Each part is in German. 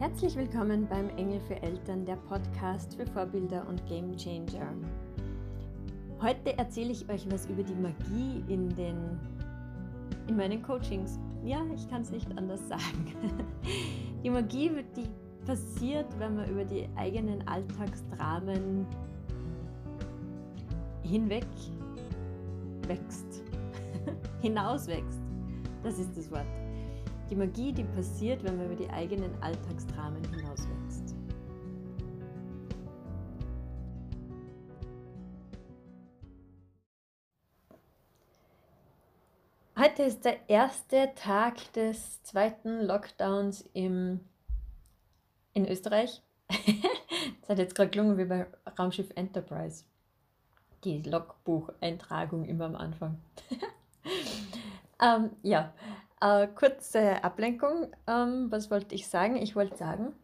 Herzlich willkommen beim Engel für Eltern, der Podcast für Vorbilder und Game Changer. Heute erzähle ich euch was über die Magie in, den, in meinen Coachings. Ja, ich kann es nicht anders sagen. Die Magie, die passiert, wenn man über die eigenen Alltagsdramen hinweg wächst, hinauswächst. Das ist das Wort. Die Magie, die passiert, wenn man über die eigenen Alltagsdramen hinauswächst. Heute ist der erste Tag des zweiten Lockdowns im, in Österreich. das hat jetzt gerade gelungen wie bei Raumschiff Enterprise. Die Logbucheintragung immer am Anfang. ähm, ja, äh, kurze Ablenkung. Ähm, was wollte ich sagen? Ich wollte sagen,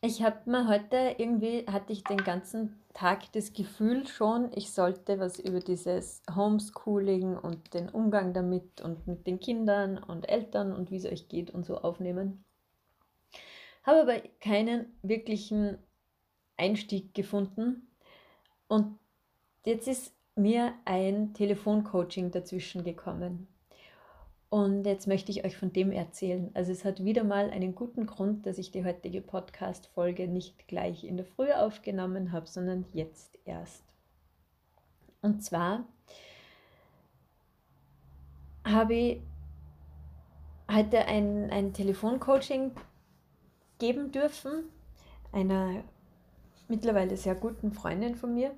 ich habe mir heute irgendwie, hatte ich den ganzen Tag das Gefühl schon, ich sollte was über dieses Homeschooling und den Umgang damit und mit den Kindern und Eltern und wie es euch geht und so aufnehmen. Habe aber keinen wirklichen Einstieg gefunden. Und jetzt ist mir ein Telefoncoaching dazwischen gekommen. Und jetzt möchte ich euch von dem erzählen. Also es hat wieder mal einen guten Grund, dass ich die heutige Podcast-Folge nicht gleich in der Früh aufgenommen habe, sondern jetzt erst. Und zwar habe ich heute ein, ein Telefoncoaching geben dürfen, einer mittlerweile sehr guten Freundin von mir,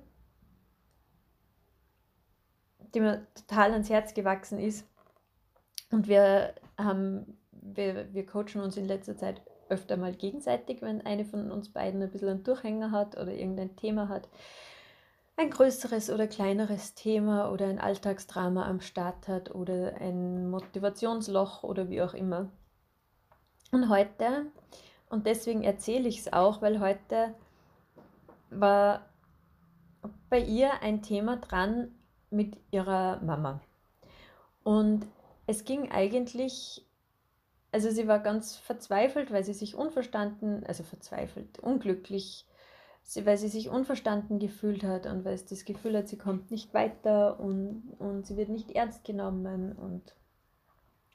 die mir total ans Herz gewachsen ist und wir haben, wir, wir coachen uns in letzter Zeit öfter mal gegenseitig, wenn eine von uns beiden ein bisschen einen Durchhänger hat oder irgendein Thema hat. Ein größeres oder kleineres Thema oder ein Alltagsdrama am Start hat oder ein Motivationsloch oder wie auch immer. Und heute, und deswegen erzähle ich es auch, weil heute war bei ihr ein Thema dran mit ihrer Mama. Und es ging eigentlich, also sie war ganz verzweifelt, weil sie sich unverstanden, also verzweifelt, unglücklich, weil sie sich unverstanden gefühlt hat und weil sie das Gefühl hat, sie kommt nicht weiter und, und sie wird nicht ernst genommen und,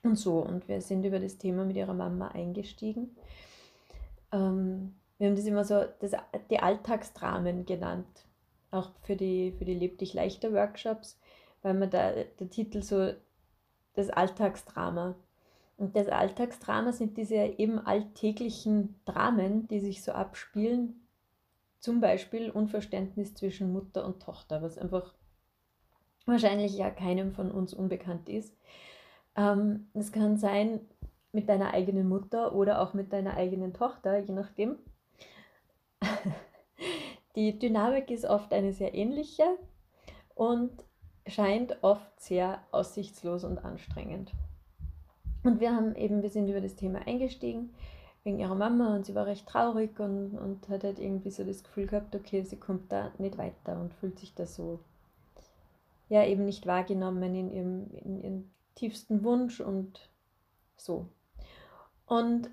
und so. Und wir sind über das Thema mit ihrer Mama eingestiegen. Ähm, wir haben das immer so das, die Alltagsdramen genannt, auch für die, für die Leb dich leichter Workshops, weil man da der Titel so das Alltagsdrama. Und das Alltagsdrama sind diese eben alltäglichen Dramen, die sich so abspielen. Zum Beispiel Unverständnis zwischen Mutter und Tochter, was einfach wahrscheinlich ja keinem von uns unbekannt ist. Ähm, es kann sein mit deiner eigenen Mutter oder auch mit deiner eigenen Tochter, je nachdem. Die Dynamik ist oft eine sehr ähnliche und scheint oft sehr aussichtslos und anstrengend. Und wir haben eben, wir sind über das Thema eingestiegen wegen ihrer Mama und sie war recht traurig und, und hat halt irgendwie so das Gefühl gehabt, okay, sie kommt da nicht weiter und fühlt sich da so, ja, eben nicht wahrgenommen in ihrem, in ihrem tiefsten Wunsch und so. Und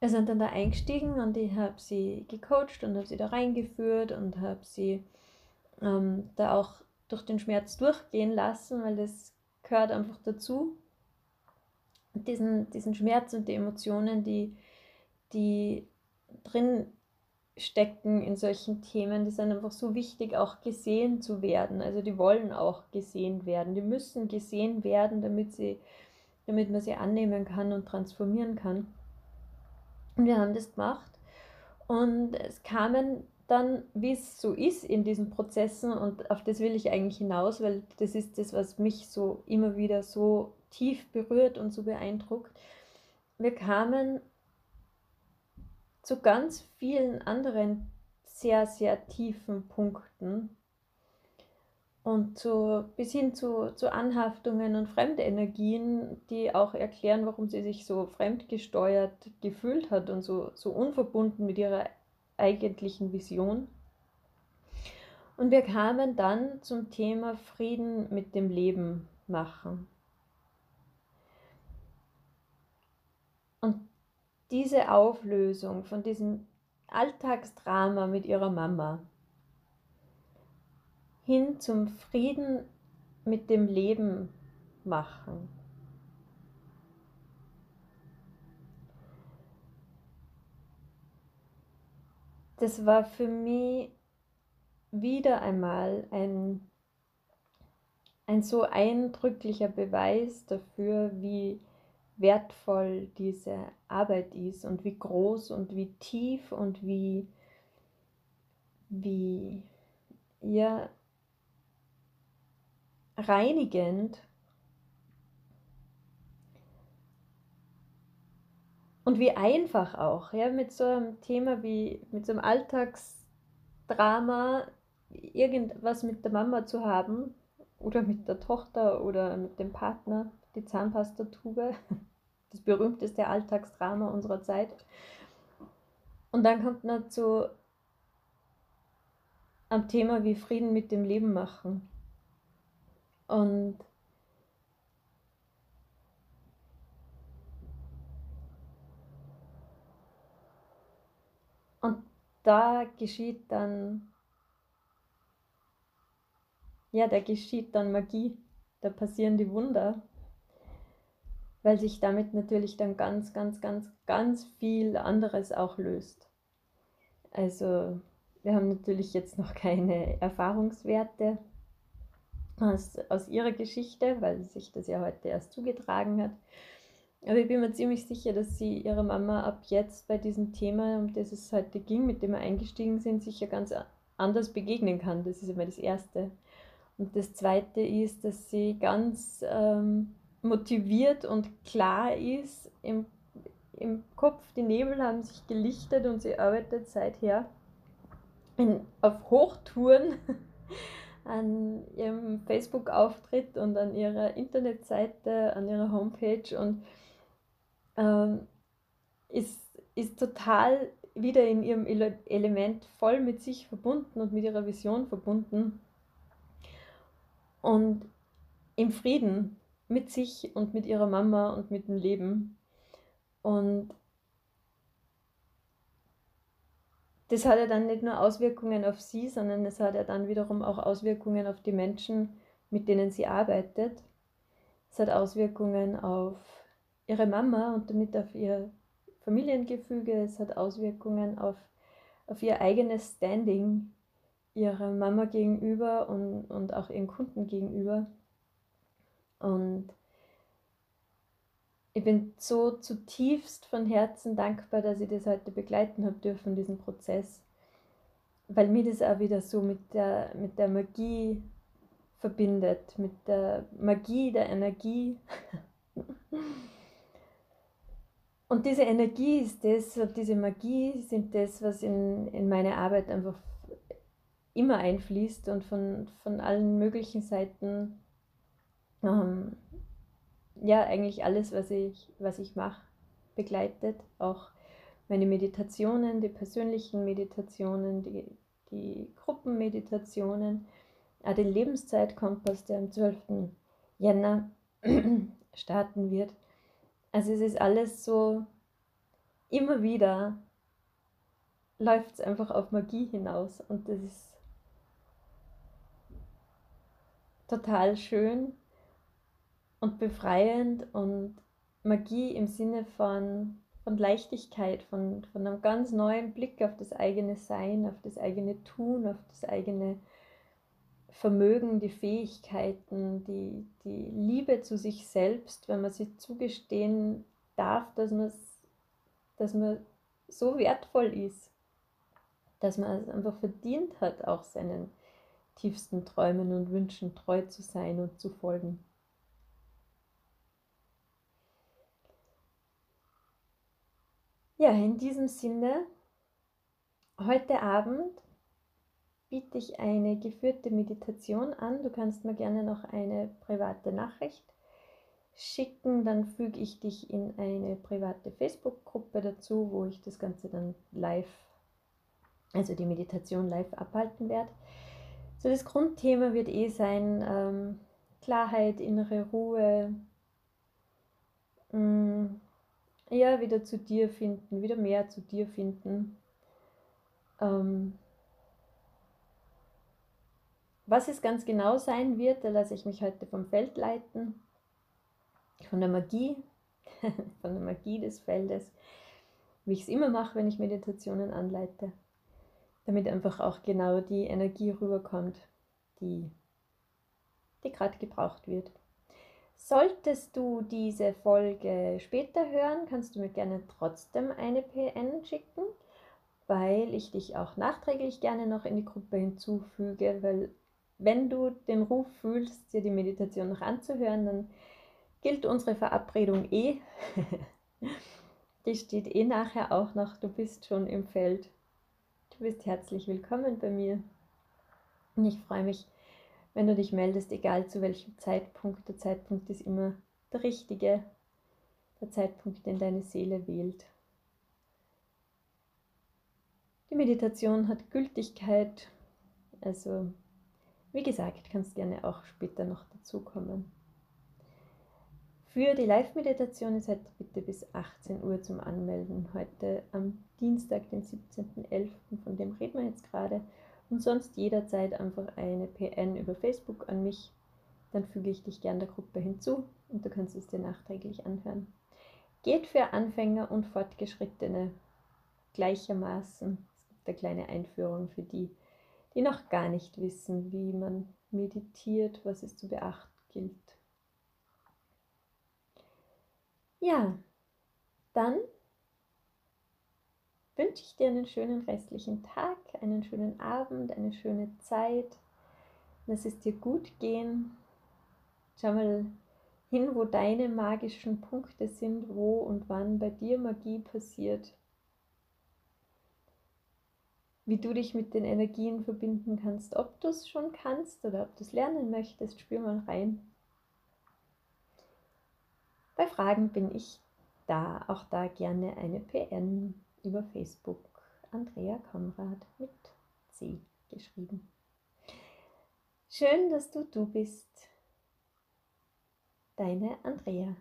wir sind dann da eingestiegen und ich habe sie gecoacht und habe sie da reingeführt und habe sie ähm, da auch durch den Schmerz durchgehen lassen, weil das gehört einfach dazu. Diesen, diesen Schmerz und die Emotionen, die, die drin stecken in solchen Themen, die sind einfach so wichtig, auch gesehen zu werden. Also die wollen auch gesehen werden. Die müssen gesehen werden, damit, sie, damit man sie annehmen kann und transformieren kann. Und wir haben das gemacht. Und es kamen dann, wie es so ist in diesen Prozessen und auf das will ich eigentlich hinaus, weil das ist das, was mich so immer wieder so tief berührt und so beeindruckt. Wir kamen zu ganz vielen anderen sehr, sehr tiefen Punkten und zu, bis hin zu, zu Anhaftungen und Fremdenergien, die auch erklären, warum sie sich so fremdgesteuert gefühlt hat und so, so unverbunden mit ihrer eigentlichen Vision. Und wir kamen dann zum Thema Frieden mit dem Leben machen. Und diese Auflösung von diesem Alltagsdrama mit ihrer Mama hin zum Frieden mit dem Leben machen. Das war für mich wieder einmal ein, ein so eindrücklicher Beweis dafür, wie wertvoll diese Arbeit ist und wie groß und wie tief und wie, wie ja, reinigend und wie einfach auch, ja, mit so einem Thema wie, mit so einem Alltagsdrama irgendwas mit der Mama zu haben oder mit der Tochter oder mit dem Partner, die Zahnpastatube, das berühmteste Alltagsdrama unserer Zeit. Und dann kommt man zu am Thema wie Frieden mit dem Leben machen. Und und da geschieht dann ja, da geschieht dann Magie, da passieren die Wunder, weil sich damit natürlich dann ganz, ganz, ganz, ganz viel anderes auch löst. Also wir haben natürlich jetzt noch keine Erfahrungswerte aus, aus ihrer Geschichte, weil sich das ja heute erst zugetragen hat. Aber ich bin mir ziemlich sicher, dass sie ihrer Mama ab jetzt bei diesem Thema, um das es heute ging, mit dem wir eingestiegen sind, sicher ganz anders begegnen kann. Das ist immer das Erste. Und das Zweite ist, dass sie ganz ähm, motiviert und klar ist im, im Kopf. Die Nebel haben sich gelichtet und sie arbeitet seither in, auf Hochtouren an ihrem Facebook-Auftritt und an ihrer Internetseite, an ihrer Homepage und ähm, ist, ist total wieder in ihrem Element voll mit sich verbunden und mit ihrer Vision verbunden und im Frieden mit sich und mit ihrer Mama und mit dem Leben. Und das hat ja dann nicht nur Auswirkungen auf sie, sondern es hat ja dann wiederum auch Auswirkungen auf die Menschen, mit denen sie arbeitet. Es hat Auswirkungen auf ihre Mama und damit auf ihr Familiengefüge. Es hat Auswirkungen auf, auf ihr eigenes Standing ihrer Mama gegenüber und, und auch ihren Kunden gegenüber. Und ich bin so zutiefst von Herzen dankbar, dass ich das heute begleiten habe dürfen, diesen Prozess, weil mir das auch wieder so mit der, mit der Magie verbindet, mit der Magie der Energie. Und diese Energie ist das, diese Magie sind das, was in, in meine Arbeit einfach immer einfließt und von, von allen möglichen Seiten, ähm, ja, eigentlich alles, was ich, was ich mache, begleitet. Auch meine Meditationen, die persönlichen Meditationen, die, die Gruppenmeditationen, auch den Lebenszeitkompass, der am 12. Jänner starten wird. Also es ist alles so immer wieder läuft es einfach auf Magie hinaus und das ist total schön und befreiend und Magie im Sinne von, von Leichtigkeit, von, von einem ganz neuen Blick auf das eigene Sein, auf das eigene Tun, auf das eigene Vermögen, die Fähigkeiten, die, die Liebe zu sich selbst, wenn man sich zugestehen darf, dass, dass man so wertvoll ist, dass man es einfach verdient hat, auch seinen tiefsten Träumen und Wünschen treu zu sein und zu folgen. Ja, in diesem Sinne, heute Abend biete ich eine geführte Meditation an. Du kannst mir gerne noch eine private Nachricht schicken, dann füge ich dich in eine private Facebook-Gruppe dazu, wo ich das Ganze dann live, also die Meditation live abhalten werde. So das Grundthema wird eh sein ähm, Klarheit, innere Ruhe, mh, mm, ja, wieder zu dir finden, wieder mehr zu dir finden. Ähm, was es ganz genau sein wird, da lasse ich mich heute vom Feld leiten, von der Magie, von der Magie des Feldes, wie ich es immer mache, wenn ich Meditationen anleite, damit einfach auch genau die Energie rüberkommt, die, die gerade gebraucht wird. Solltest du diese Folge später hören, kannst du mir gerne trotzdem eine PN schicken, weil ich dich auch nachträglich gerne noch in die Gruppe hinzufüge, weil wenn du den Ruf fühlst, dir die Meditation noch anzuhören, dann gilt unsere Verabredung eh. die steht eh nachher auch noch, du bist schon im Feld. Du bist herzlich willkommen bei mir. Und ich freue mich, wenn du dich meldest, egal zu welchem Zeitpunkt. Der Zeitpunkt ist immer der richtige, der Zeitpunkt, den deine Seele wählt. Die Meditation hat Gültigkeit, also wie gesagt, kannst gerne auch später noch dazukommen. Für die Live-Meditation ist bitte bis 18 Uhr zum Anmelden. Heute am Dienstag, den 17.11., von dem reden wir jetzt gerade und sonst jederzeit einfach eine PN über Facebook an mich. Dann füge ich dich gern der Gruppe hinzu und du kannst es dir nachträglich anhören. Geht für Anfänger und Fortgeschrittene gleichermaßen. Es gibt eine kleine Einführung für die, die noch gar nicht wissen, wie man meditiert, was es zu beachten gilt. Ja, dann wünsche ich dir einen schönen restlichen Tag, einen schönen Abend, eine schöne Zeit. Lass es dir gut gehen. Schau mal hin, wo deine magischen Punkte sind, wo und wann bei dir Magie passiert. Wie du dich mit den Energien verbinden kannst, ob du es schon kannst oder ob du es lernen möchtest, spür mal rein. Bei Fragen bin ich da, auch da gerne eine PN über Facebook Andrea Konrad mit C geschrieben. Schön, dass du du bist. Deine Andrea.